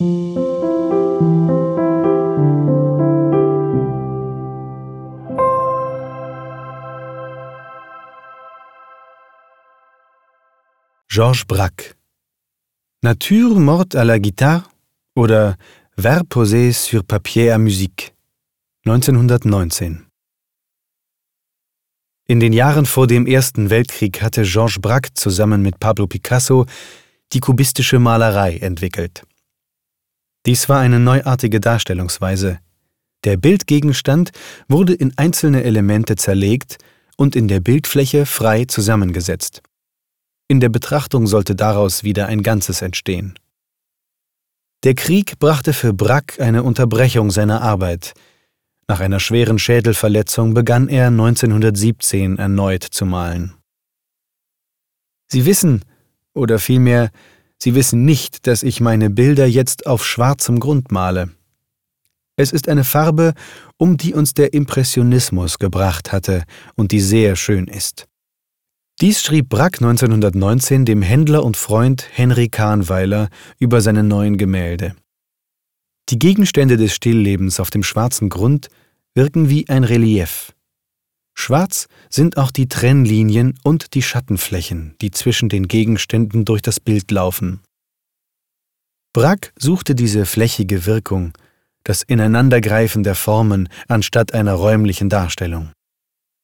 Georges Braque. Nature morte à la guitare oder Vers posés sur papier à musique. 1919 In den Jahren vor dem Ersten Weltkrieg hatte Georges Braque zusammen mit Pablo Picasso die kubistische Malerei entwickelt. Dies war eine neuartige Darstellungsweise. Der Bildgegenstand wurde in einzelne Elemente zerlegt und in der Bildfläche frei zusammengesetzt. In der Betrachtung sollte daraus wieder ein Ganzes entstehen. Der Krieg brachte für Braque eine Unterbrechung seiner Arbeit. Nach einer schweren Schädelverletzung begann er 1917 erneut zu malen. Sie wissen, oder vielmehr, Sie wissen nicht, dass ich meine Bilder jetzt auf schwarzem Grund male. Es ist eine Farbe, um die uns der Impressionismus gebracht hatte und die sehr schön ist. Dies schrieb Brack 1919 dem Händler und Freund Henry Kahnweiler über seine neuen Gemälde. Die Gegenstände des Stilllebens auf dem schwarzen Grund wirken wie ein Relief. Schwarz sind auch die Trennlinien und die Schattenflächen, die zwischen den Gegenständen durch das Bild laufen. Brack suchte diese flächige Wirkung, das Ineinandergreifen der Formen anstatt einer räumlichen Darstellung.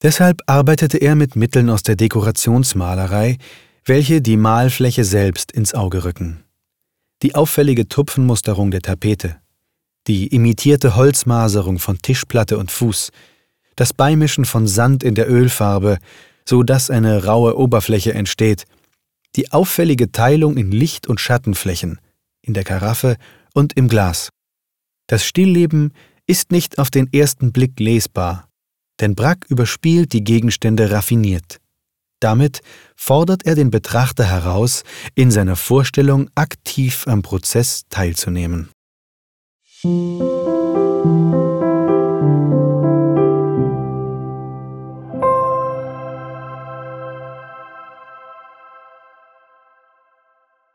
Deshalb arbeitete er mit Mitteln aus der Dekorationsmalerei, welche die Malfläche selbst ins Auge rücken. Die auffällige Tupfenmusterung der Tapete, die imitierte Holzmaserung von Tischplatte und Fuß, das Beimischen von Sand in der Ölfarbe, so dass eine raue Oberfläche entsteht, die auffällige Teilung in Licht- und Schattenflächen, in der Karaffe und im Glas. Das Stillleben ist nicht auf den ersten Blick lesbar, denn Brack überspielt die Gegenstände raffiniert. Damit fordert er den Betrachter heraus, in seiner Vorstellung aktiv am Prozess teilzunehmen. Musik